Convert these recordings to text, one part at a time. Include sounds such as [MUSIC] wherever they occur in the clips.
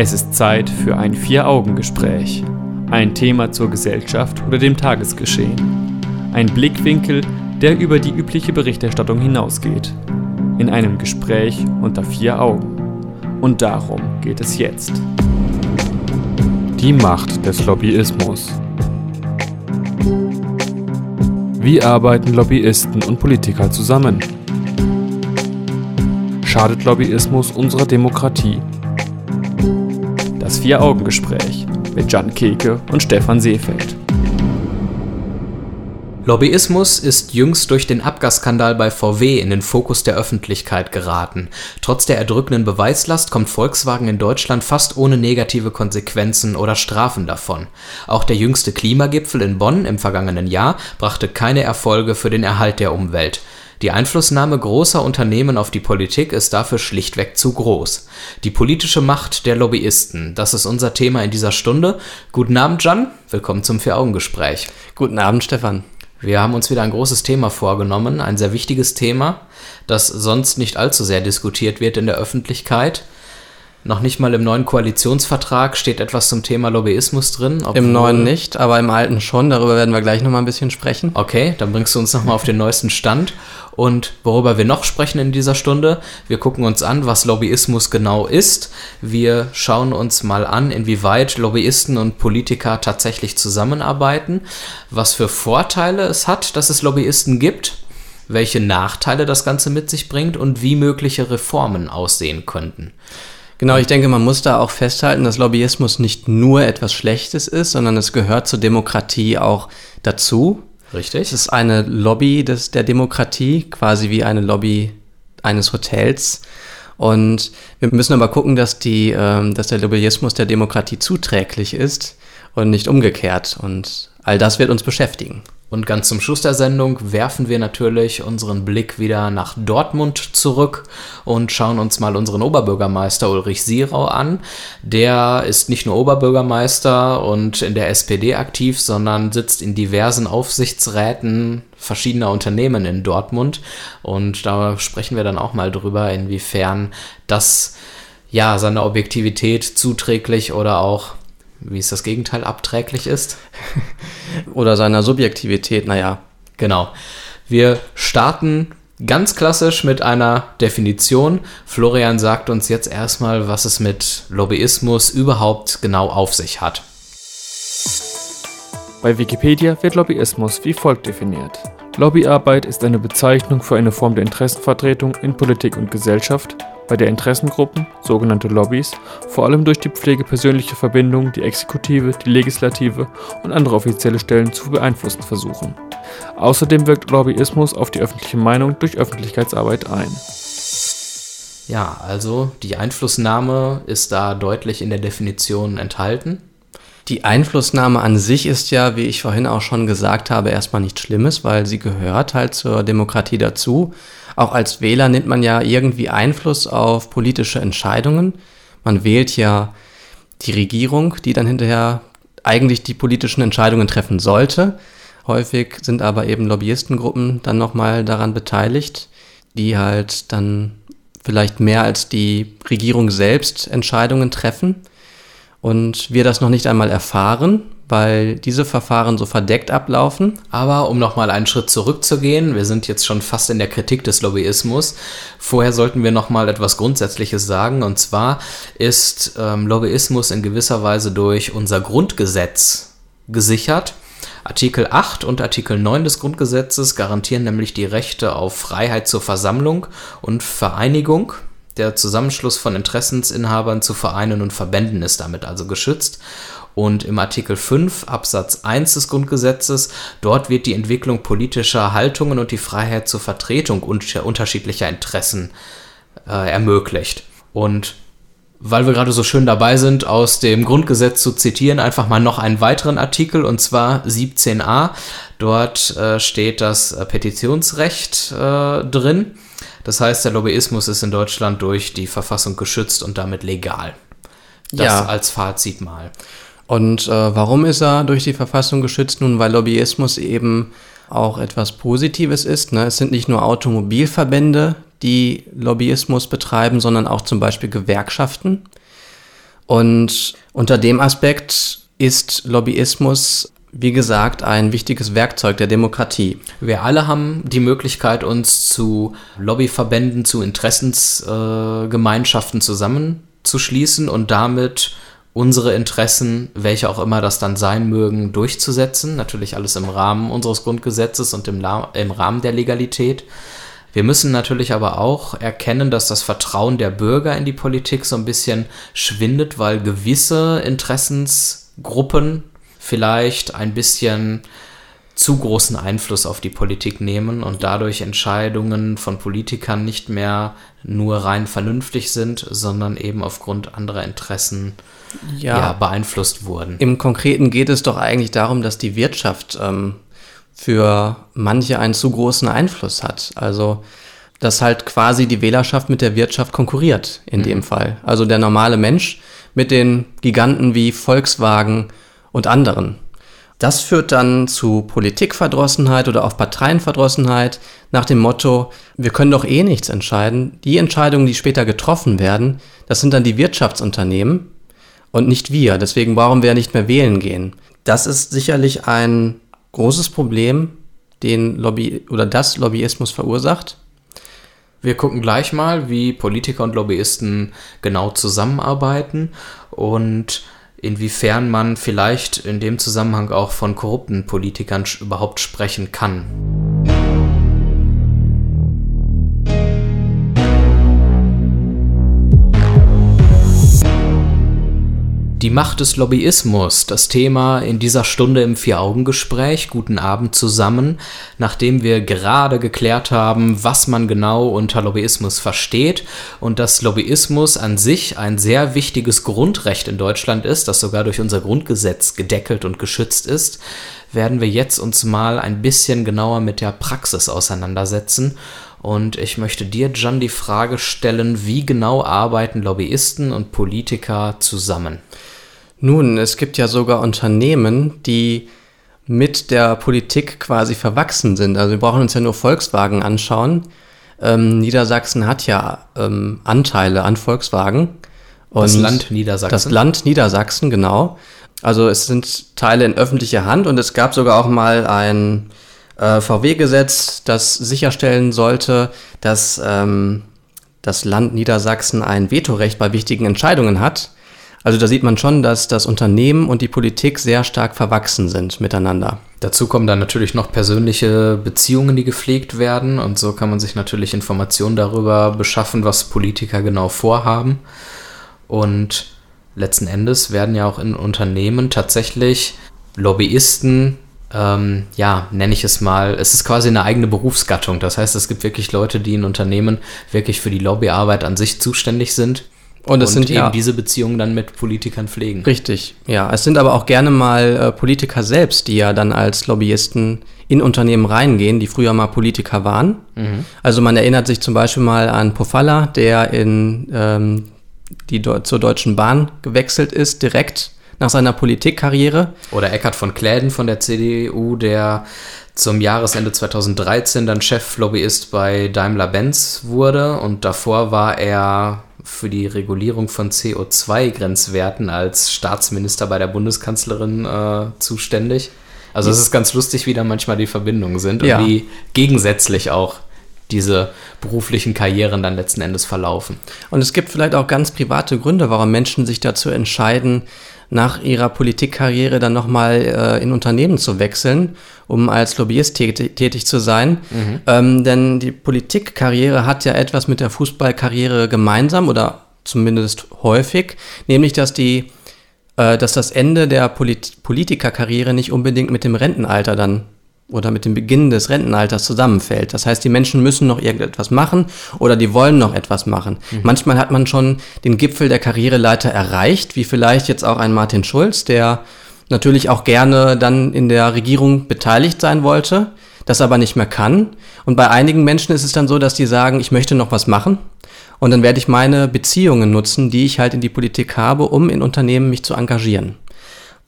Es ist Zeit für ein Vier-Augen-Gespräch. Ein Thema zur Gesellschaft oder dem Tagesgeschehen. Ein Blickwinkel, der über die übliche Berichterstattung hinausgeht. In einem Gespräch unter vier Augen. Und darum geht es jetzt. Die Macht des Lobbyismus. Wie arbeiten Lobbyisten und Politiker zusammen? Schadet Lobbyismus unserer Demokratie? Das Vier-Augen-Gespräch mit Jan Keke und Stefan Seefeld. Lobbyismus ist jüngst durch den Abgasskandal bei VW in den Fokus der Öffentlichkeit geraten. Trotz der erdrückenden Beweislast kommt Volkswagen in Deutschland fast ohne negative Konsequenzen oder Strafen davon. Auch der jüngste Klimagipfel in Bonn im vergangenen Jahr brachte keine Erfolge für den Erhalt der Umwelt. Die Einflussnahme großer Unternehmen auf die Politik ist dafür schlichtweg zu groß. Die politische Macht der Lobbyisten, das ist unser Thema in dieser Stunde. Guten Abend, Jan. Willkommen zum Vier-Augen-Gespräch. Guten Abend, Stefan. Wir haben uns wieder ein großes Thema vorgenommen, ein sehr wichtiges Thema, das sonst nicht allzu sehr diskutiert wird in der Öffentlichkeit. Noch nicht mal im neuen Koalitionsvertrag steht etwas zum Thema Lobbyismus drin. Im neuen nicht, aber im alten schon. Darüber werden wir gleich nochmal ein bisschen sprechen. Okay, dann bringst du uns nochmal auf den neuesten Stand. Und worüber wir noch sprechen in dieser Stunde, wir gucken uns an, was Lobbyismus genau ist. Wir schauen uns mal an, inwieweit Lobbyisten und Politiker tatsächlich zusammenarbeiten, was für Vorteile es hat, dass es Lobbyisten gibt, welche Nachteile das Ganze mit sich bringt und wie mögliche Reformen aussehen könnten. Genau, ich denke, man muss da auch festhalten, dass Lobbyismus nicht nur etwas Schlechtes ist, sondern es gehört zur Demokratie auch dazu. Richtig. Es ist eine Lobby des, der Demokratie, quasi wie eine Lobby eines Hotels. Und wir müssen aber gucken, dass, die, ähm, dass der Lobbyismus der Demokratie zuträglich ist und nicht umgekehrt. Und all das wird uns beschäftigen. Und ganz zum Schluss der Sendung werfen wir natürlich unseren Blick wieder nach Dortmund zurück und schauen uns mal unseren Oberbürgermeister Ulrich Sierau an. Der ist nicht nur Oberbürgermeister und in der SPD aktiv, sondern sitzt in diversen Aufsichtsräten verschiedener Unternehmen in Dortmund. Und da sprechen wir dann auch mal drüber, inwiefern das ja seiner Objektivität zuträglich oder auch wie ist das Gegenteil, abträglich ist. [LAUGHS] Oder seiner Subjektivität, naja. Genau. Wir starten ganz klassisch mit einer Definition. Florian sagt uns jetzt erstmal, was es mit Lobbyismus überhaupt genau auf sich hat. Bei Wikipedia wird Lobbyismus wie folgt definiert. Lobbyarbeit ist eine Bezeichnung für eine Form der Interessenvertretung in Politik und Gesellschaft, bei der Interessengruppen, sogenannte Lobbys, vor allem durch die Pflege persönlicher Verbindungen die Exekutive, die Legislative und andere offizielle Stellen zu beeinflussen versuchen. Außerdem wirkt Lobbyismus auf die öffentliche Meinung durch Öffentlichkeitsarbeit ein. Ja, also die Einflussnahme ist da deutlich in der Definition enthalten. Die Einflussnahme an sich ist ja, wie ich vorhin auch schon gesagt habe, erstmal nichts Schlimmes, weil sie gehört halt zur Demokratie dazu. Auch als Wähler nimmt man ja irgendwie Einfluss auf politische Entscheidungen. Man wählt ja die Regierung, die dann hinterher eigentlich die politischen Entscheidungen treffen sollte. Häufig sind aber eben Lobbyistengruppen dann nochmal daran beteiligt, die halt dann vielleicht mehr als die Regierung selbst Entscheidungen treffen und wir das noch nicht einmal erfahren, weil diese Verfahren so verdeckt ablaufen. Aber um nochmal einen Schritt zurückzugehen, wir sind jetzt schon fast in der Kritik des Lobbyismus. Vorher sollten wir nochmal etwas Grundsätzliches sagen. Und zwar ist ähm, Lobbyismus in gewisser Weise durch unser Grundgesetz gesichert. Artikel 8 und Artikel 9 des Grundgesetzes garantieren nämlich die Rechte auf Freiheit zur Versammlung und Vereinigung. Der Zusammenschluss von Interessensinhabern zu Vereinen und Verbänden ist damit also geschützt. Und im Artikel 5 Absatz 1 des Grundgesetzes, dort wird die Entwicklung politischer Haltungen und die Freiheit zur Vertretung unterschiedlicher Interessen äh, ermöglicht. Und weil wir gerade so schön dabei sind, aus dem Grundgesetz zu zitieren, einfach mal noch einen weiteren Artikel, und zwar 17a. Dort äh, steht das äh, Petitionsrecht äh, drin. Das heißt, der Lobbyismus ist in Deutschland durch die Verfassung geschützt und damit legal. Das ja. als Fazit mal. Und äh, warum ist er durch die Verfassung geschützt? Nun, weil Lobbyismus eben auch etwas Positives ist. Ne? Es sind nicht nur Automobilverbände, die Lobbyismus betreiben, sondern auch zum Beispiel Gewerkschaften. Und unter dem Aspekt ist Lobbyismus, wie gesagt, ein wichtiges Werkzeug der Demokratie. Wir alle haben die Möglichkeit, uns zu Lobbyverbänden, zu Interessensgemeinschaften äh, zusammenzuschließen und damit unsere Interessen, welche auch immer das dann sein mögen, durchzusetzen. Natürlich alles im Rahmen unseres Grundgesetzes und im, im Rahmen der Legalität. Wir müssen natürlich aber auch erkennen, dass das Vertrauen der Bürger in die Politik so ein bisschen schwindet, weil gewisse Interessensgruppen vielleicht ein bisschen zu großen Einfluss auf die Politik nehmen und dadurch Entscheidungen von Politikern nicht mehr nur rein vernünftig sind, sondern eben aufgrund anderer Interessen ja, ja beeinflusst wurden. Im Konkreten geht es doch eigentlich darum, dass die Wirtschaft ähm, für manche einen zu großen Einfluss hat. Also dass halt quasi die Wählerschaft mit der Wirtschaft konkurriert in mhm. dem Fall. Also der normale Mensch mit den Giganten wie Volkswagen und anderen. Das führt dann zu Politikverdrossenheit oder auch Parteienverdrossenheit nach dem Motto, wir können doch eh nichts entscheiden. Die Entscheidungen, die später getroffen werden, das sind dann die Wirtschaftsunternehmen und nicht wir. Deswegen brauchen wir nicht mehr wählen gehen. Das ist sicherlich ein großes Problem, den Lobby oder das Lobbyismus verursacht. Wir gucken gleich mal, wie Politiker und Lobbyisten genau zusammenarbeiten und inwiefern man vielleicht in dem Zusammenhang auch von korrupten Politikern überhaupt sprechen kann. Die Macht des Lobbyismus, das Thema in dieser Stunde im Vier-Augen-Gespräch. Guten Abend zusammen. Nachdem wir gerade geklärt haben, was man genau unter Lobbyismus versteht und dass Lobbyismus an sich ein sehr wichtiges Grundrecht in Deutschland ist, das sogar durch unser Grundgesetz gedeckelt und geschützt ist, werden wir jetzt uns mal ein bisschen genauer mit der Praxis auseinandersetzen und ich möchte dir, John, die Frage stellen, wie genau arbeiten Lobbyisten und Politiker zusammen? Nun, es gibt ja sogar Unternehmen, die mit der Politik quasi verwachsen sind. Also wir brauchen uns ja nur Volkswagen anschauen. Ähm, Niedersachsen hat ja ähm, Anteile an Volkswagen. Und das Land Niedersachsen. Das Land Niedersachsen, genau. Also es sind Teile in öffentlicher Hand und es gab sogar auch mal ein äh, VW-Gesetz, das sicherstellen sollte, dass ähm, das Land Niedersachsen ein Vetorecht bei wichtigen Entscheidungen hat. Also da sieht man schon, dass das Unternehmen und die Politik sehr stark verwachsen sind miteinander. Dazu kommen dann natürlich noch persönliche Beziehungen, die gepflegt werden. Und so kann man sich natürlich Informationen darüber beschaffen, was Politiker genau vorhaben. Und letzten Endes werden ja auch in Unternehmen tatsächlich Lobbyisten, ähm, ja, nenne ich es mal, es ist quasi eine eigene Berufsgattung. Das heißt, es gibt wirklich Leute, die in Unternehmen wirklich für die Lobbyarbeit an sich zuständig sind und es sind eben ja, diese Beziehungen dann mit Politikern pflegen. Richtig, ja. Es sind aber auch gerne mal äh, Politiker selbst, die ja dann als Lobbyisten in Unternehmen reingehen, die früher mal Politiker waren. Mhm. Also man erinnert sich zum Beispiel mal an Pofalla, der in ähm, die zur Deutschen Bahn gewechselt ist, direkt nach seiner Politikkarriere. Oder Eckhard von Kläden von der CDU, der zum Jahresende 2013 dann Cheflobbyist bei Daimler-Benz wurde und davor war er für die Regulierung von CO2-Grenzwerten als Staatsminister bei der Bundeskanzlerin äh, zuständig. Also es ist ganz lustig, wie da manchmal die Verbindungen sind und ja. wie gegensätzlich auch diese beruflichen Karrieren dann letzten Endes verlaufen. Und es gibt vielleicht auch ganz private Gründe, warum Menschen sich dazu entscheiden, nach ihrer Politikkarriere dann nochmal äh, in Unternehmen zu wechseln, um als Lobbyist tätig, tätig zu sein. Mhm. Ähm, denn die Politikkarriere hat ja etwas mit der Fußballkarriere gemeinsam oder zumindest häufig, nämlich dass die äh, dass das Ende der Polit Politikerkarriere nicht unbedingt mit dem Rentenalter dann oder mit dem Beginn des Rentenalters zusammenfällt. Das heißt, die Menschen müssen noch irgendetwas machen oder die wollen noch etwas machen. Mhm. Manchmal hat man schon den Gipfel der Karriereleiter erreicht, wie vielleicht jetzt auch ein Martin Schulz, der natürlich auch gerne dann in der Regierung beteiligt sein wollte, das aber nicht mehr kann. Und bei einigen Menschen ist es dann so, dass die sagen, ich möchte noch was machen. Und dann werde ich meine Beziehungen nutzen, die ich halt in die Politik habe, um in Unternehmen mich zu engagieren.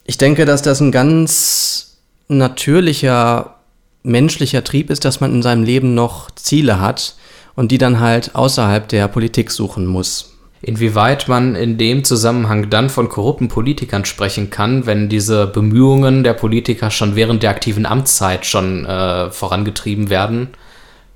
Ich denke, dass das ein ganz natürlicher menschlicher Trieb ist, dass man in seinem Leben noch Ziele hat und die dann halt außerhalb der Politik suchen muss. Inwieweit man in dem Zusammenhang dann von korrupten Politikern sprechen kann, wenn diese Bemühungen der Politiker schon während der aktiven Amtszeit schon äh, vorangetrieben werden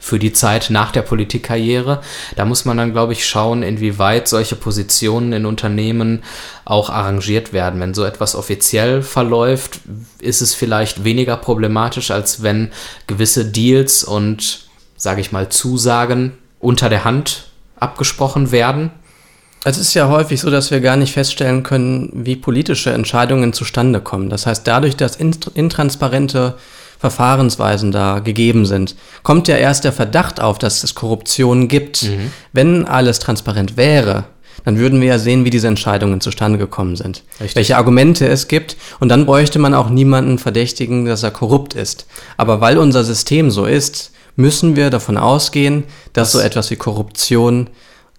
für die Zeit nach der Politikkarriere, da muss man dann, glaube ich, schauen, inwieweit solche Positionen in Unternehmen auch arrangiert werden. Wenn so etwas offiziell verläuft, ist es vielleicht weniger problematisch, als wenn gewisse Deals und, sage ich mal, Zusagen unter der Hand abgesprochen werden es ist ja häufig so, dass wir gar nicht feststellen können, wie politische Entscheidungen zustande kommen. Das heißt, dadurch, dass intransparente Verfahrensweisen da gegeben sind, kommt ja erst der Verdacht auf, dass es Korruption gibt. Mhm. Wenn alles transparent wäre, dann würden wir ja sehen, wie diese Entscheidungen zustande gekommen sind. Richtig. Welche Argumente es gibt. Und dann bräuchte man auch niemanden verdächtigen, dass er korrupt ist. Aber weil unser System so ist, müssen wir davon ausgehen, dass das so etwas wie Korruption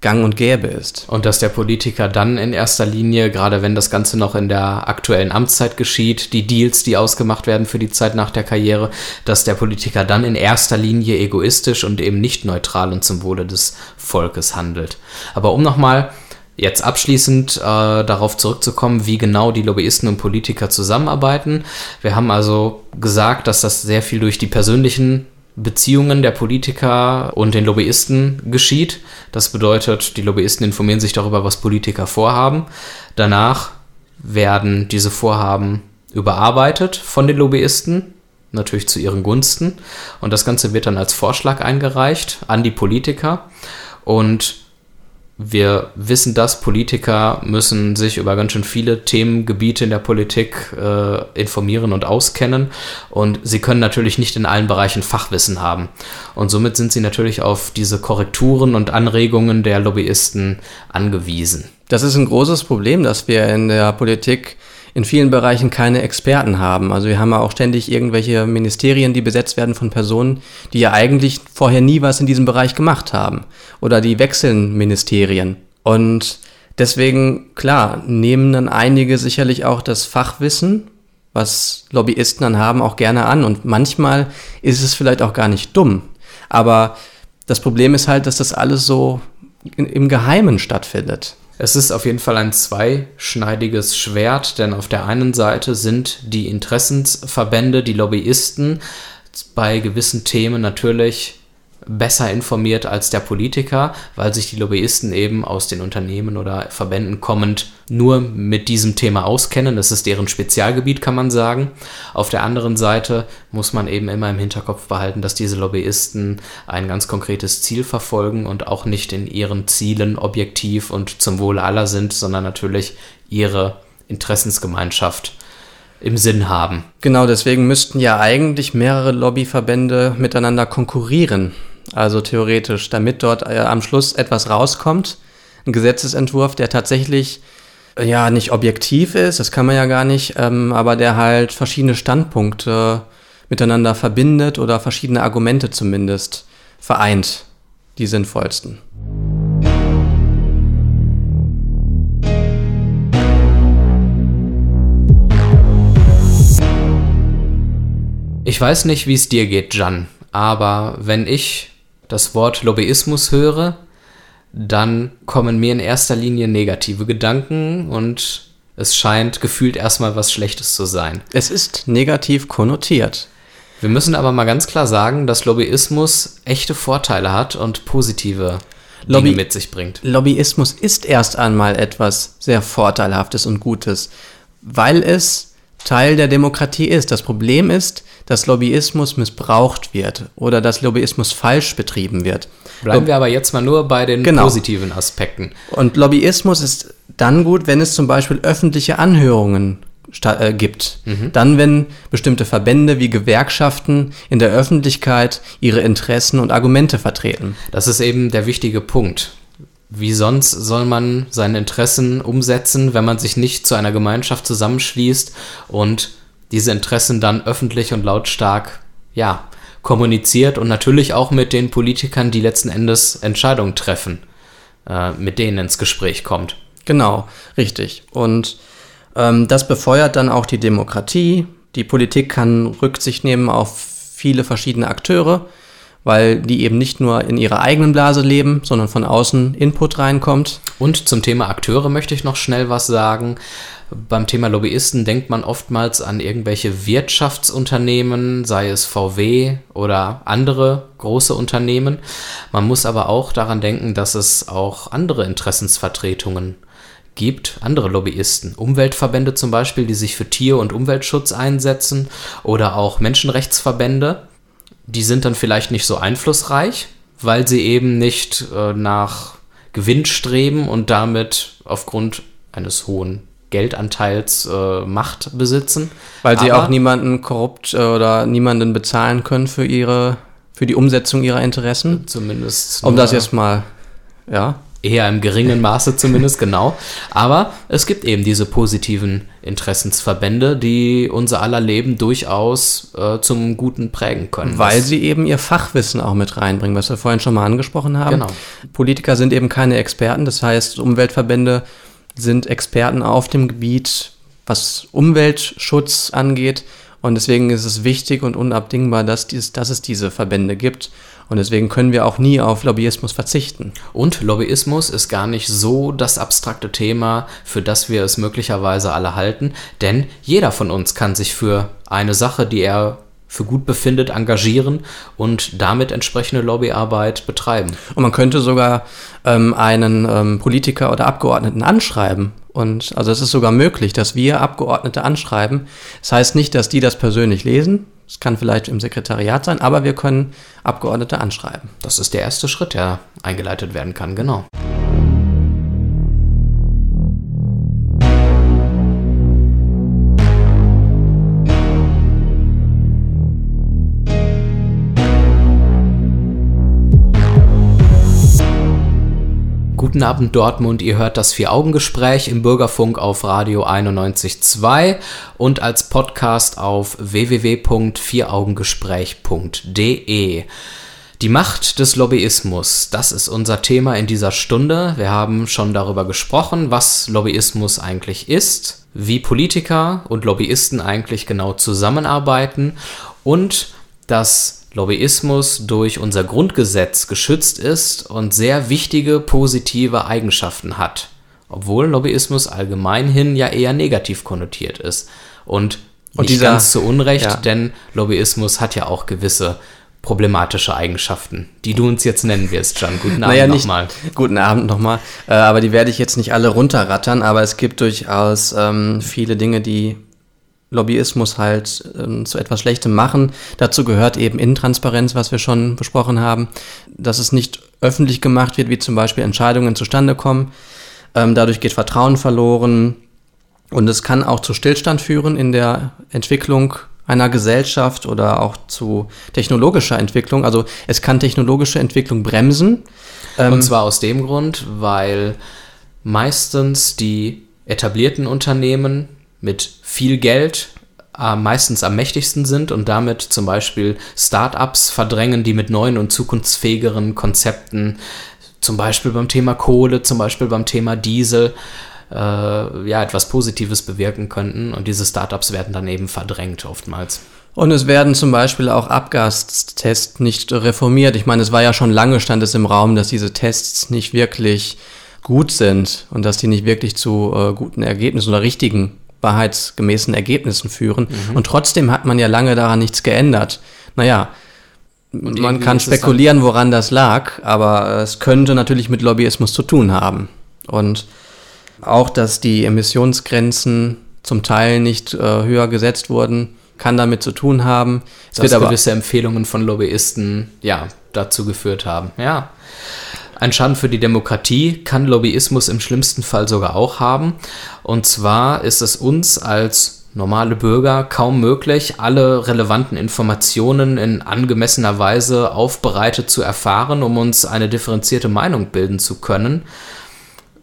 gang und gäbe ist. Und dass der Politiker dann in erster Linie, gerade wenn das Ganze noch in der aktuellen Amtszeit geschieht, die Deals, die ausgemacht werden für die Zeit nach der Karriere, dass der Politiker dann in erster Linie egoistisch und eben nicht neutral und zum Wohle des Volkes handelt. Aber um nochmal jetzt abschließend äh, darauf zurückzukommen, wie genau die Lobbyisten und Politiker zusammenarbeiten. Wir haben also gesagt, dass das sehr viel durch die persönlichen Beziehungen der Politiker und den Lobbyisten geschieht. Das bedeutet, die Lobbyisten informieren sich darüber, was Politiker vorhaben. Danach werden diese Vorhaben überarbeitet von den Lobbyisten, natürlich zu ihren Gunsten. Und das Ganze wird dann als Vorschlag eingereicht an die Politiker. Und wir wissen dass Politiker müssen sich über ganz schön viele Themengebiete in der Politik äh, informieren und auskennen und sie können natürlich nicht in allen Bereichen Fachwissen haben. Und somit sind sie natürlich auf diese Korrekturen und Anregungen der Lobbyisten angewiesen. Das ist ein großes Problem, dass wir in der Politik in vielen Bereichen keine Experten haben. Also wir haben ja auch ständig irgendwelche Ministerien, die besetzt werden von Personen, die ja eigentlich vorher nie was in diesem Bereich gemacht haben. Oder die wechseln Ministerien. Und deswegen, klar, nehmen dann einige sicherlich auch das Fachwissen, was Lobbyisten dann haben, auch gerne an. Und manchmal ist es vielleicht auch gar nicht dumm. Aber das Problem ist halt, dass das alles so im Geheimen stattfindet. Es ist auf jeden Fall ein zweischneidiges Schwert, denn auf der einen Seite sind die Interessensverbände, die Lobbyisten bei gewissen Themen natürlich besser informiert als der Politiker, weil sich die Lobbyisten eben aus den Unternehmen oder Verbänden kommend nur mit diesem Thema auskennen. Das ist deren Spezialgebiet, kann man sagen. Auf der anderen Seite muss man eben immer im Hinterkopf behalten, dass diese Lobbyisten ein ganz konkretes Ziel verfolgen und auch nicht in ihren Zielen objektiv und zum Wohle aller sind, sondern natürlich ihre Interessensgemeinschaft im Sinn haben. Genau, deswegen müssten ja eigentlich mehrere Lobbyverbände miteinander konkurrieren. Also theoretisch, damit dort äh, am Schluss etwas rauskommt, ein Gesetzesentwurf, der tatsächlich äh, ja nicht objektiv ist, das kann man ja gar nicht, ähm, aber der halt verschiedene Standpunkte miteinander verbindet oder verschiedene Argumente zumindest vereint, die sinnvollsten. Ich weiß nicht, wie es dir geht, Jan, aber wenn ich das Wort Lobbyismus höre, dann kommen mir in erster Linie negative Gedanken und es scheint gefühlt erstmal was Schlechtes zu sein. Es ist negativ konnotiert. Wir müssen aber mal ganz klar sagen, dass Lobbyismus echte Vorteile hat und positive Lobby Dinge mit sich bringt. Lobbyismus ist erst einmal etwas sehr Vorteilhaftes und Gutes, weil es Teil der Demokratie ist. Das Problem ist, dass Lobbyismus missbraucht wird oder dass Lobbyismus falsch betrieben wird. Bleiben wir aber jetzt mal nur bei den genau. positiven Aspekten. Und Lobbyismus ist dann gut, wenn es zum Beispiel öffentliche Anhörungen äh, gibt. Mhm. Dann, wenn bestimmte Verbände wie Gewerkschaften in der Öffentlichkeit ihre Interessen und Argumente vertreten. Das ist eben der wichtige Punkt. Wie sonst soll man seine Interessen umsetzen, wenn man sich nicht zu einer Gemeinschaft zusammenschließt und diese Interessen dann öffentlich und lautstark, ja, kommuniziert und natürlich auch mit den Politikern, die letzten Endes Entscheidungen treffen, äh, mit denen ins Gespräch kommt. Genau, richtig. Und ähm, das befeuert dann auch die Demokratie. Die Politik kann Rücksicht nehmen auf viele verschiedene Akteure, weil die eben nicht nur in ihrer eigenen Blase leben, sondern von außen Input reinkommt. Und zum Thema Akteure möchte ich noch schnell was sagen. Beim Thema Lobbyisten denkt man oftmals an irgendwelche Wirtschaftsunternehmen, sei es VW oder andere große Unternehmen. Man muss aber auch daran denken, dass es auch andere Interessensvertretungen gibt, andere Lobbyisten, Umweltverbände zum Beispiel, die sich für Tier- und Umweltschutz einsetzen oder auch Menschenrechtsverbände. Die sind dann vielleicht nicht so einflussreich, weil sie eben nicht äh, nach Gewinn streben und damit aufgrund eines hohen Geldanteils äh, Macht besitzen. Weil sie Aber- auch niemanden korrupt äh, oder niemanden bezahlen können für ihre, für die Umsetzung ihrer Interessen. Zumindest Um das jetzt mal, ja. Eher im geringen Maße zumindest, genau. Aber es gibt eben diese positiven Interessensverbände, die unser aller Leben durchaus äh, zum Guten prägen können. Weil sie eben ihr Fachwissen auch mit reinbringen, was wir vorhin schon mal angesprochen haben. Genau. Politiker sind eben keine Experten, das heißt, Umweltverbände sind Experten auf dem Gebiet, was Umweltschutz angeht. Und deswegen ist es wichtig und unabdingbar, dass, dies, dass es diese Verbände gibt. Und deswegen können wir auch nie auf Lobbyismus verzichten. Und Lobbyismus ist gar nicht so das abstrakte Thema, für das wir es möglicherweise alle halten, denn jeder von uns kann sich für eine Sache, die er für gut befindet, engagieren und damit entsprechende Lobbyarbeit betreiben. Und man könnte sogar ähm, einen ähm, Politiker oder Abgeordneten anschreiben. Und also es ist sogar möglich, dass wir Abgeordnete anschreiben. Das heißt nicht, dass die das persönlich lesen. Es kann vielleicht im Sekretariat sein, aber wir können Abgeordnete anschreiben. Das ist der erste Schritt, der eingeleitet werden kann, genau. Guten Abend Dortmund, ihr hört das Vier-Augen-Gespräch im Bürgerfunk auf Radio 91.2 und als Podcast auf www.vieraugengespräch.de. Die Macht des Lobbyismus, das ist unser Thema in dieser Stunde. Wir haben schon darüber gesprochen, was Lobbyismus eigentlich ist, wie Politiker und Lobbyisten eigentlich genau zusammenarbeiten und dass Lobbyismus durch unser Grundgesetz geschützt ist und sehr wichtige positive Eigenschaften hat. Obwohl Lobbyismus allgemein hin ja eher negativ konnotiert ist. Und, Und nicht dieser- ganz zu Unrecht, ja. denn Lobbyismus hat ja auch gewisse problematische Eigenschaften, die du uns jetzt nennen wirst, Jan. Guten Abend naja, nochmal. Guten Abend nochmal. Äh, aber die werde ich jetzt nicht alle runterrattern, aber es gibt durchaus ähm, viele Dinge, die Lobbyismus halt ähm, zu etwas Schlechtem machen. Dazu gehört eben Intransparenz, was wir schon besprochen haben, dass es nicht öffentlich gemacht wird, wie zum Beispiel Entscheidungen zustande kommen. Ähm, dadurch geht Vertrauen verloren und es kann auch zu Stillstand führen in der Entwicklung einer Gesellschaft oder auch zu technologischer Entwicklung. Also es kann technologische Entwicklung bremsen. Ähm, Und zwar aus dem Grund, weil meistens die etablierten Unternehmen mit viel Geld äh, meistens am mächtigsten sind und damit zum Beispiel Startups verdrängen, die mit neuen und zukunftsfähigeren Konzepten, zum Beispiel beim Thema Kohle, zum Beispiel beim Thema Diesel, äh, ja, etwas Positives bewirken könnten. Und diese Startups werden dann eben verdrängt oftmals. Und es werden zum Beispiel auch Abgastests nicht reformiert. Ich meine, es war ja schon lange stand es im Raum, dass diese Tests nicht wirklich gut sind und dass die nicht wirklich zu äh, guten Ergebnissen oder richtigen, wahrheitsgemäßen Ergebnissen führen. Und trotzdem hat man ja lange daran nichts geändert. Naja, man irgendwie kann spekulieren, woran das lag, aber es könnte natürlich mit Lobbyismus zu tun haben. Und auch, dass die Emissionsgrenzen zum Teil nicht äh, höher gesetzt wurden, kann damit zu tun haben. Es dass wird aber gewisse Empfehlungen von Lobbyisten ja dazu geführt haben. Ja. Ein Schaden für die Demokratie kann Lobbyismus im schlimmsten Fall sogar auch haben. Und zwar ist es uns als normale Bürger kaum möglich, alle relevanten Informationen in angemessener Weise aufbereitet zu erfahren, um uns eine differenzierte Meinung bilden zu können.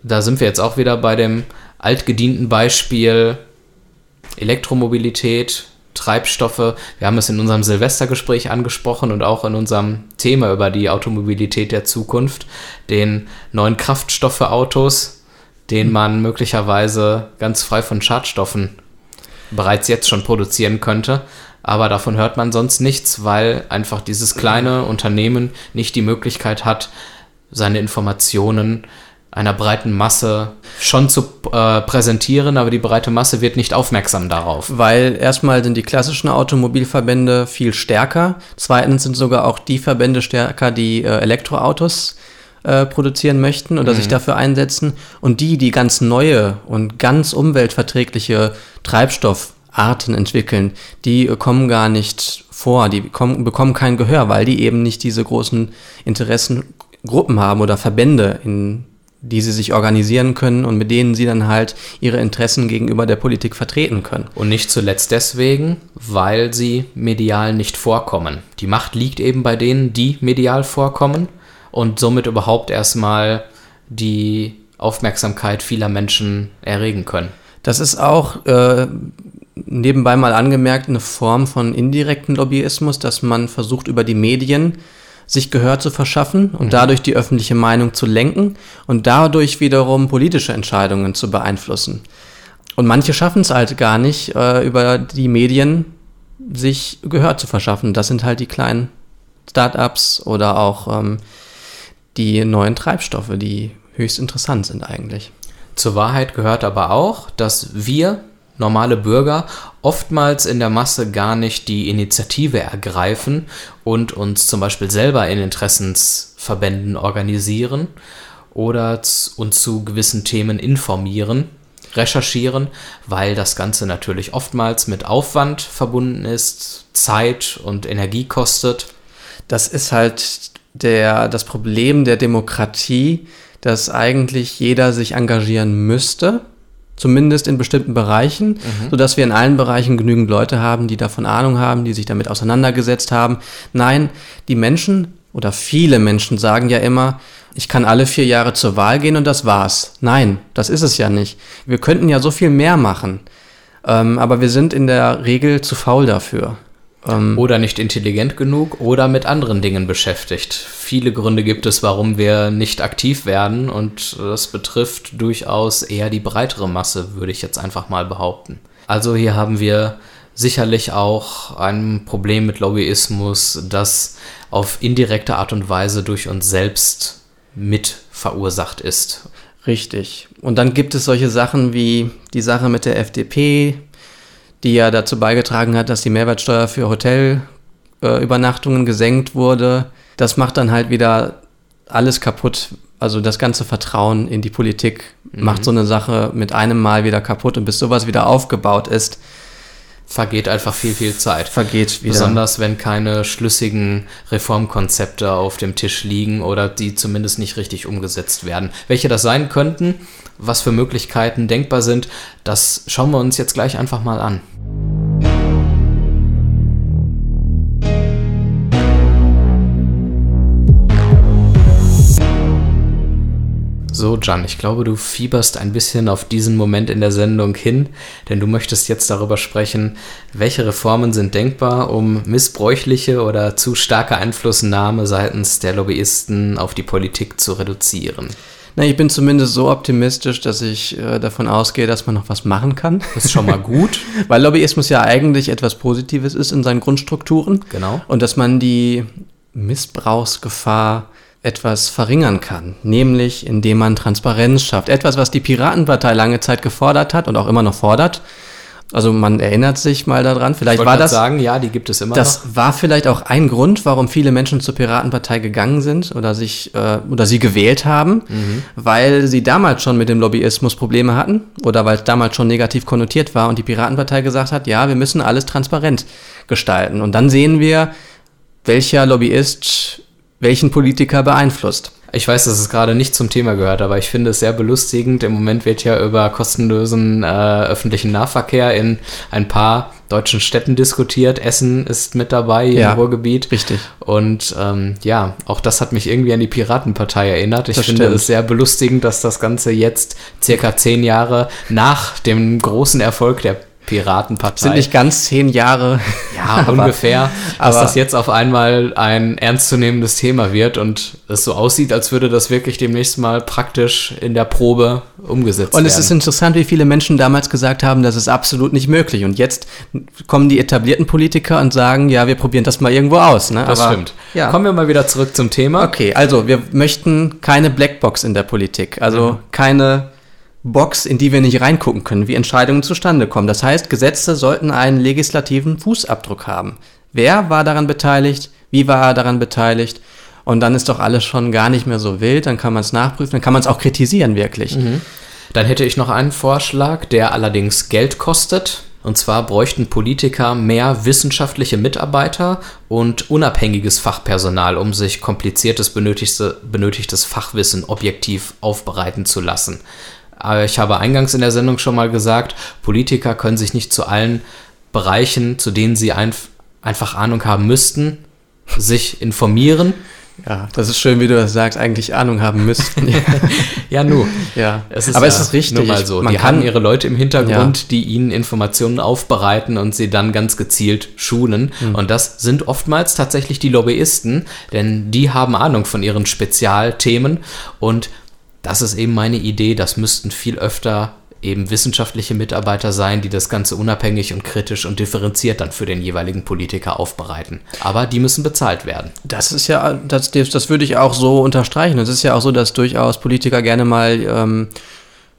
Da sind wir jetzt auch wieder bei dem altgedienten Beispiel Elektromobilität, Treibstoffe. Wir haben es in unserem Silvestergespräch angesprochen und auch in unserem Thema über die Automobilität der Zukunft, den neuen Kraftstoffeautos, den man möglicherweise ganz frei von Schadstoffen bereits jetzt schon produzieren könnte. Aber davon hört man sonst nichts, weil einfach dieses kleine Unternehmen nicht die Möglichkeit hat, seine Informationen einer breiten Masse schon zu äh, präsentieren, aber die breite Masse wird nicht aufmerksam darauf. Weil erstmal sind die klassischen Automobilverbände viel stärker. Zweitens sind sogar auch die Verbände stärker, die äh, Elektroautos äh, produzieren möchten oder mhm. sich dafür einsetzen. Und die, die ganz neue und ganz umweltverträgliche Treibstoffarten entwickeln, die äh, kommen gar nicht vor, die bekommen, bekommen kein Gehör, weil die eben nicht diese großen Interessengruppen haben oder Verbände in die sie sich organisieren können und mit denen sie dann halt ihre Interessen gegenüber der Politik vertreten können. Und nicht zuletzt deswegen, weil sie medial nicht vorkommen. Die Macht liegt eben bei denen, die medial vorkommen und somit überhaupt erstmal die Aufmerksamkeit vieler Menschen erregen können. Das ist auch äh, nebenbei mal angemerkt eine Form von indirekten Lobbyismus, dass man versucht über die Medien sich Gehör zu verschaffen und mhm. dadurch die öffentliche Meinung zu lenken und dadurch wiederum politische Entscheidungen zu beeinflussen. Und manche schaffen es halt gar nicht, äh, über die Medien sich Gehör zu verschaffen. Das sind halt die kleinen Startups oder auch ähm, die neuen Treibstoffe, die höchst interessant sind eigentlich. Zur Wahrheit gehört aber auch, dass wir normale Bürger oftmals in der Masse gar nicht die Initiative ergreifen und uns zum Beispiel selber in Interessensverbänden organisieren oder uns zu gewissen Themen informieren, recherchieren, weil das Ganze natürlich oftmals mit Aufwand verbunden ist, Zeit und Energie kostet. Das ist halt der, das Problem der Demokratie, dass eigentlich jeder sich engagieren müsste zumindest in bestimmten Bereichen, mhm. sodass wir in allen Bereichen genügend Leute haben, die davon Ahnung haben, die sich damit auseinandergesetzt haben. Nein, die Menschen oder viele Menschen sagen ja immer, ich kann alle vier Jahre zur Wahl gehen und das war's. Nein, das ist es ja nicht. Wir könnten ja so viel mehr machen, ähm, aber wir sind in der Regel zu faul dafür. Ähm, oder nicht intelligent genug oder mit anderen Dingen beschäftigt. Viele Gründe gibt es, warum wir nicht aktiv werden und das betrifft durchaus eher die breitere Masse, würde ich jetzt einfach mal behaupten. Also hier haben wir sicherlich auch ein Problem mit Lobbyismus, das auf indirekte Art und Weise durch uns selbst mit verursacht ist. Richtig. Und dann gibt es solche Sachen wie die Sache mit der FDP, die ja dazu beigetragen hat, dass die Mehrwertsteuer für Hotelübernachtungen äh, gesenkt wurde. Das macht dann halt wieder alles kaputt. Also das ganze Vertrauen in die Politik mhm. macht so eine Sache mit einem Mal wieder kaputt und bis sowas wieder aufgebaut ist, vergeht einfach viel, viel Zeit. Vergeht wieder. Besonders wenn keine schlüssigen Reformkonzepte auf dem Tisch liegen oder die zumindest nicht richtig umgesetzt werden. Welche das sein könnten, was für Möglichkeiten denkbar sind, das schauen wir uns jetzt gleich einfach mal an. So, Jan, ich glaube, du fieberst ein bisschen auf diesen Moment in der Sendung hin, denn du möchtest jetzt darüber sprechen, welche Reformen sind denkbar, um missbräuchliche oder zu starke Einflussnahme seitens der Lobbyisten auf die Politik zu reduzieren. Na, ich bin zumindest so optimistisch, dass ich äh, davon ausgehe, dass man noch was machen kann. Das ist schon mal [LAUGHS] gut. Weil Lobbyismus ja eigentlich etwas Positives ist in seinen Grundstrukturen. Genau. Und dass man die Missbrauchsgefahr etwas verringern kann, nämlich indem man Transparenz schafft. Etwas, was die Piratenpartei lange Zeit gefordert hat und auch immer noch fordert. Also man erinnert sich mal daran. Vielleicht ich war das sagen, ja, die gibt es immer das noch. war vielleicht auch ein Grund, warum viele Menschen zur Piratenpartei gegangen sind oder sich äh, oder sie gewählt haben, mhm. weil sie damals schon mit dem Lobbyismus Probleme hatten oder weil es damals schon negativ konnotiert war und die Piratenpartei gesagt hat, ja, wir müssen alles transparent gestalten. Und dann sehen wir, welcher Lobbyist welchen Politiker beeinflusst. Ich weiß, dass es gerade nicht zum Thema gehört, aber ich finde es sehr belustigend. Im Moment wird ja über kostenlosen äh, öffentlichen Nahverkehr in ein paar deutschen Städten diskutiert. Essen ist mit dabei ja, im Ruhrgebiet. Richtig. Und ähm, ja, auch das hat mich irgendwie an die Piratenpartei erinnert. Ich das finde stimmt. es sehr belustigend, dass das Ganze jetzt circa zehn Jahre nach dem großen Erfolg der Piratenpartei. Sind nicht ganz zehn Jahre. Ja, [LAUGHS] ungefähr. dass das jetzt auf einmal ein ernstzunehmendes Thema wird und es so aussieht, als würde das wirklich demnächst mal praktisch in der Probe umgesetzt und werden. es ist interessant, wie viele Menschen damals gesagt haben, das ist absolut nicht möglich. Und jetzt kommen die etablierten Politiker und sagen, ja, wir probieren das mal irgendwo aus. Ne? das Aber- stimmt. Ja. Kommen wir mal wieder zurück zum Thema. Okay, also wir möchten keine Blackbox in der Politik, also keine Box, in die wir nicht reingucken können, wie Entscheidungen zustande kommen. Das heißt, Gesetze sollten einen legislativen Fußabdruck haben. Wer war daran beteiligt? Wie war er daran beteiligt? Und dann ist doch alles schon gar nicht mehr so wild, dann kann man es nachprüfen, dann kann man es auch kritisieren wirklich. Dann hätte ich noch einen Vorschlag, der allerdings Geld kostet. Und zwar bräuchten Politiker mehr wissenschaftliche Mitarbeiter und unabhängiges Fachpersonal, um sich kompliziertes benötigte, benötigtes Fachwissen objektiv aufbereiten zu lassen. Aber ich habe eingangs in der Sendung schon mal gesagt, Politiker können sich nicht zu allen Bereichen, zu denen sie einf einfach Ahnung haben müssten, sich informieren. Ja, das ist schön, wie du das sagst, eigentlich Ahnung haben müssten. [LAUGHS] Ja, nu. ja, Es ist aber ja es ist richtig. Nur mal so. Man die kann haben ihre Leute im Hintergrund, die ihnen Informationen aufbereiten und sie dann ganz gezielt schulen. Hm. Und das sind oftmals tatsächlich die Lobbyisten, denn die haben Ahnung von ihren Spezialthemen. Und das ist eben meine Idee. Das müssten viel öfter eben wissenschaftliche Mitarbeiter sein, die das Ganze unabhängig und kritisch und differenziert dann für den jeweiligen Politiker aufbereiten. Aber die müssen bezahlt werden. Das ist ja, das, das würde ich auch so unterstreichen. Es ist ja auch so, dass durchaus Politiker gerne mal ähm,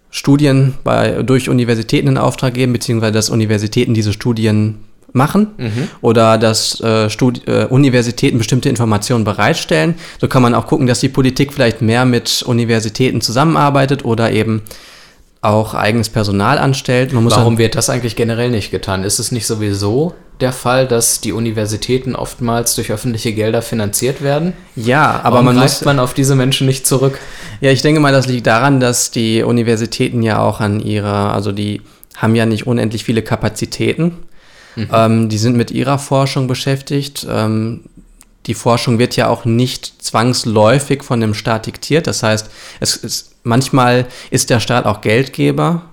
Studien bei, durch Universitäten in Auftrag geben, beziehungsweise dass Universitäten diese Studien machen oder dass äh, äh, Universitäten bestimmte Informationen bereitstellen. So kann man auch gucken, dass die Politik vielleicht mehr mit Universitäten zusammenarbeitet oder eben auch eigenes Personal anstellt. Warum wird das eigentlich generell nicht getan? Ist es nicht sowieso der Fall, dass die Universitäten oftmals durch öffentliche Gelder finanziert werden? ja, aber Warum man muss man auf diese Menschen nicht zurück? Ja, ich denke mal, das liegt daran, dass die Universitäten ja auch an ihrer, also die haben ja nicht unendlich viele Kapazitäten. Ähm, die sind mit ihrer Forschung beschäftigt. Ähm, die Forschung wird ja auch nicht zwangsläufig von dem Staat diktiert. Das heißt, es ist, manchmal ist der Staat auch Geldgeber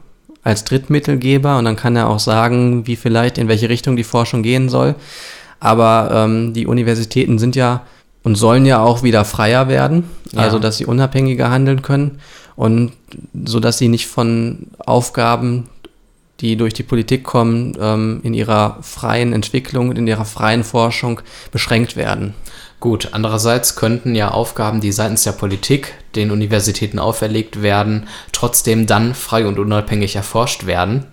als Drittmittelgeber und dann kann er auch sagen, wie vielleicht in welche Richtung die Forschung gehen soll. Aber ähm, die Universitäten sind ja und sollen ja auch wieder freier werden, Ja. also dass sie unabhängiger handeln können und so dass sie nicht von Aufgaben, die durch die Politik kommen, ähm, in ihrer freien Entwicklung, in ihrer freien Forschung beschränkt werden. Gut, andererseits könnten ja Aufgaben, die seitens der Politik den Universitäten auferlegt werden, trotzdem dann frei und unabhängig erforscht werden,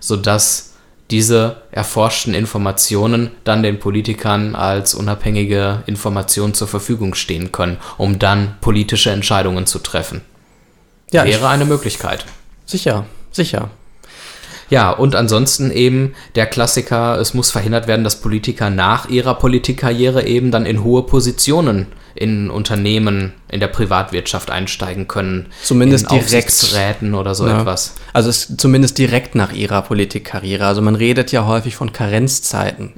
sodass diese erforschten Informationen dann den Politikern als unabhängige Informationen zur Verfügung stehen können, um dann politische Entscheidungen zu treffen. Ja, Wäre eine Möglichkeit. sicher, sicher. Ja, und ansonsten eben der Klassiker, es muss verhindert werden, dass Politiker nach ihrer Politikkarriere eben dann in hohe Positionen in Unternehmen, in der Privatwirtschaft einsteigen können. Zumindest in direkt. Aufsichtsräten oder so Ja. etwas. Also es, zumindest direkt nach ihrer Politikkarriere. Also man redet ja häufig von Karenzzeiten.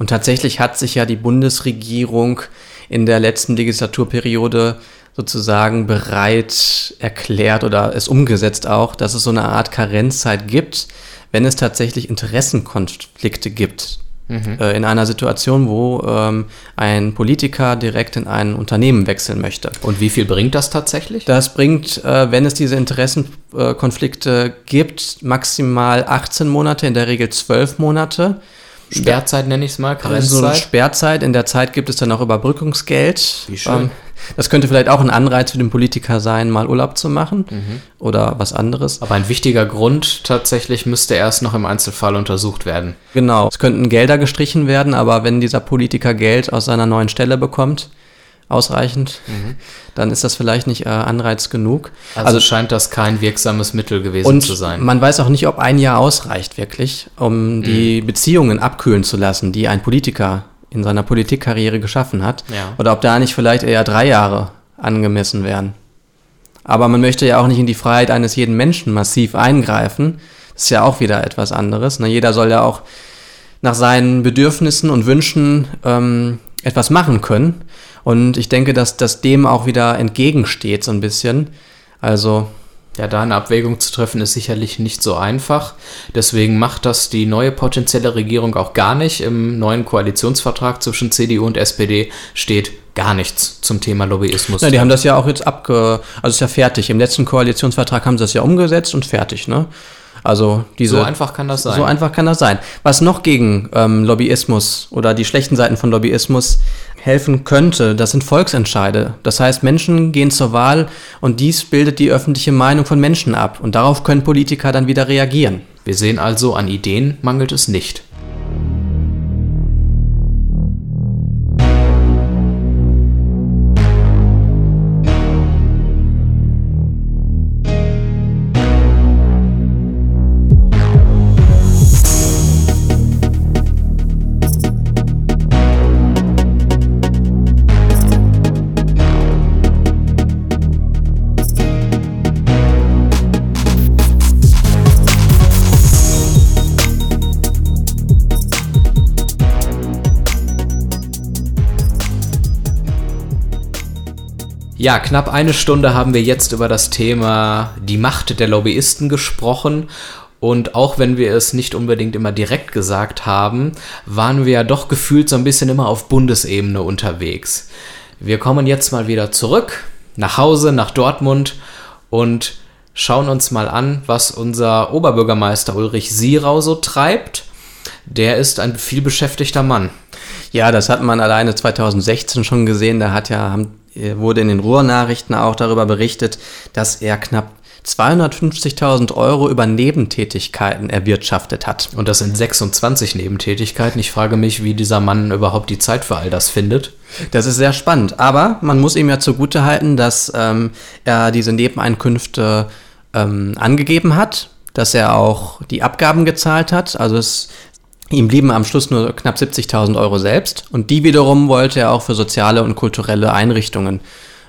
Und tatsächlich hat sich ja die Bundesregierung in der letzten Legislaturperiode sozusagen bereit erklärt oder es umgesetzt auch, dass es so eine Art Karenzzeit gibt, wenn es tatsächlich Interessenkonflikte gibt. Äh, in einer Situation, wo ähm, ein Politiker direkt in ein Unternehmen wechseln möchte. Und wie viel bringt das tatsächlich? Das bringt, äh, wenn es diese Interessenkonflikte gibt, maximal 18 Monate, in der Regel 12 Monate. Sperrzeit nenne ich es mal, So eine Karenzzeit. Sperrzeit. In der Zeit gibt es dann auch Überbrückungsgeld. Wie schön. das könnte vielleicht auch ein Anreiz für den Politiker sein, mal Urlaub zu machen oder was anderes. Aber ein wichtiger Grund tatsächlich müsste erst noch im Einzelfall untersucht werden. Genau. Es könnten Gelder gestrichen werden, aber wenn dieser Politiker Geld aus seiner neuen Stelle bekommt, ausreichend, dann ist das vielleicht nicht äh, Anreiz genug. Also, scheint das kein wirksames Mittel gewesen zu sein. man weiß auch nicht, ob ein Jahr ausreicht wirklich, um die Mhm. Beziehungen abkühlen zu lassen, die ein Politiker in seiner Politikkarriere geschaffen hat. Ja. Oder ob da nicht vielleicht eher drei Jahre angemessen wären. Aber man möchte ja auch nicht in die Freiheit eines jeden Menschen massiv eingreifen. Das ist ja auch wieder etwas anderes. Ne? Jeder soll ja auch nach seinen Bedürfnissen und Wünschen ähm, etwas machen können. Und ich denke, dass das dem auch wieder entgegensteht so ein bisschen. Also Ja, da eine Abwägung zu treffen, ist sicherlich nicht so einfach. Deswegen macht das die neue potenzielle Regierung auch gar nicht. Im neuen Koalitionsvertrag zwischen CDU und SPD steht gar nichts zum Thema Lobbyismus. Ja, die haben das ja auch jetzt abge... Also ist ja fertig. Im letzten Koalitionsvertrag haben sie das ja umgesetzt und fertig, ne? Also diese, so einfach kann das sein. So einfach kann das sein. Was noch gegen ähm, Lobbyismus oder die schlechten Seiten von Lobbyismus helfen könnte, das sind Volksentscheide. Das heißt, Menschen gehen zur Wahl und dies bildet die öffentliche Meinung von Menschen ab. Und darauf können Politiker dann wieder reagieren. Wir sehen also, an Ideen mangelt es nicht. Ja, knapp eine Stunde haben wir jetzt über das Thema die Macht der Lobbyisten gesprochen. Und auch wenn wir es nicht unbedingt immer direkt gesagt haben, waren wir ja doch gefühlt so ein bisschen immer auf Bundesebene unterwegs. Wir kommen jetzt mal wieder zurück nach Hause, nach Dortmund und schauen uns mal an, was unser Oberbürgermeister Ulrich Sierau so treibt. Der ist ein vielbeschäftigter Mann. Ja, das hat man alleine 2016 schon gesehen. Da hat ja, haben wurde in den Ruhrnachrichten auch darüber berichtet, dass er knapp 250.000 Euro über Nebentätigkeiten erwirtschaftet hat. Und das sind 26 Nebentätigkeiten. Ich frage mich, wie dieser Mann überhaupt die Zeit für all das findet. Das ist sehr spannend. Aber man muss ihm ja zugute halten, dass ähm, er diese Nebeneinkünfte ähm, angegeben hat, dass er auch die Abgaben gezahlt hat. Also es Ihm blieben am Schluss nur knapp 70.000 Euro selbst und die wiederum wollte er auch für soziale und kulturelle Einrichtungen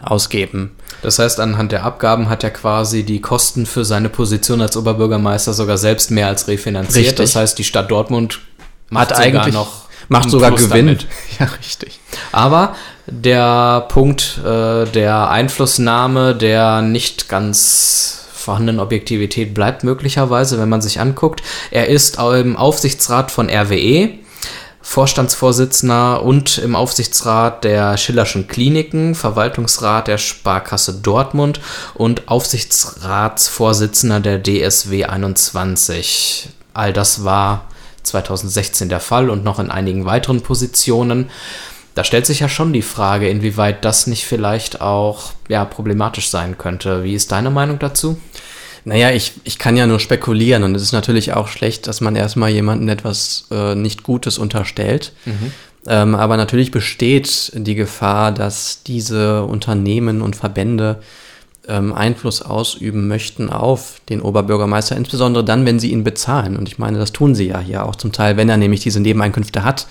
ausgeben. Das heißt, anhand der Abgaben hat er quasi die Kosten für seine Position als Oberbürgermeister sogar selbst mehr als refinanziert. Richtig. Das heißt, die Stadt Dortmund macht hat eigentlich noch macht sogar Plus Gewinn. Damit. [LAUGHS] Ja, richtig. Aber der Punkt äh, der Einflussnahme, der nicht ganz vorhandenen Objektivität bleibt möglicherweise, wenn man sich anguckt. Er ist im Aufsichtsrat von RWE. Vorstandsvorsitzender und im Aufsichtsrat der Schillerschen Kliniken, Verwaltungsrat der Sparkasse Dortmund und Aufsichtsratsvorsitzender der DSW 21. All das war 2016 der Fall und noch in einigen weiteren Positionen. Da stellt sich ja schon die Frage, inwieweit das nicht vielleicht auch ja, problematisch sein könnte. Wie ist deine Meinung dazu? Naja, ich, ich kann ja nur spekulieren und es ist natürlich auch schlecht, dass man erstmal jemandem etwas äh, nicht Gutes unterstellt. Mhm. Ähm, aber natürlich besteht die Gefahr, dass diese Unternehmen und Verbände ähm, Einfluss ausüben möchten auf den Oberbürgermeister, insbesondere dann, wenn sie ihn bezahlen. Und ich meine, das tun sie ja hier auch zum Teil, wenn er nämlich diese Nebeneinkünfte hat.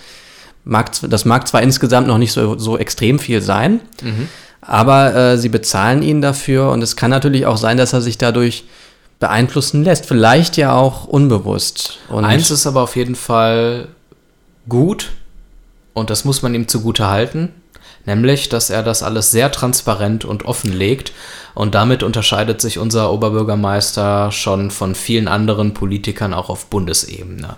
Mag, das mag zwar insgesamt noch nicht so, so extrem viel sein, mhm. aber äh, sie bezahlen ihn dafür und es kann natürlich auch sein, dass er sich dadurch beeinflussen lässt. Vielleicht ja auch unbewusst. Und Eins ist aber auf jeden Fall gut und das muss man ihm zugute halten, nämlich, dass er das alles sehr transparent und offen legt und damit unterscheidet sich unser Oberbürgermeister schon von vielen anderen Politikern auch auf Bundesebene.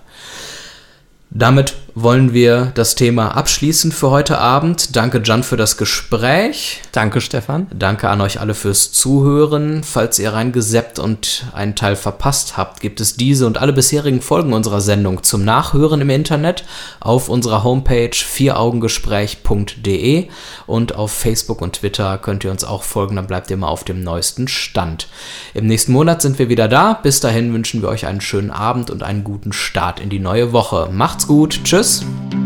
Damit wollen wir das Thema abschließen für heute Abend. Danke, Jan, für das Gespräch. Danke, Stefan. Danke an euch alle fürs Zuhören. Falls ihr reingeseppt und einen Teil verpasst habt, gibt es diese und alle bisherigen Folgen unserer Sendung zum Nachhören im Internet auf unserer Homepage vieraugengespräch.de und auf Facebook und Twitter könnt ihr uns auch folgen, dann bleibt ihr immer auf dem neuesten Stand. Im nächsten Monat sind wir wieder da. Bis dahin wünschen wir euch einen schönen Abend und einen guten Start in die neue Woche. Macht's gut. Tschüss.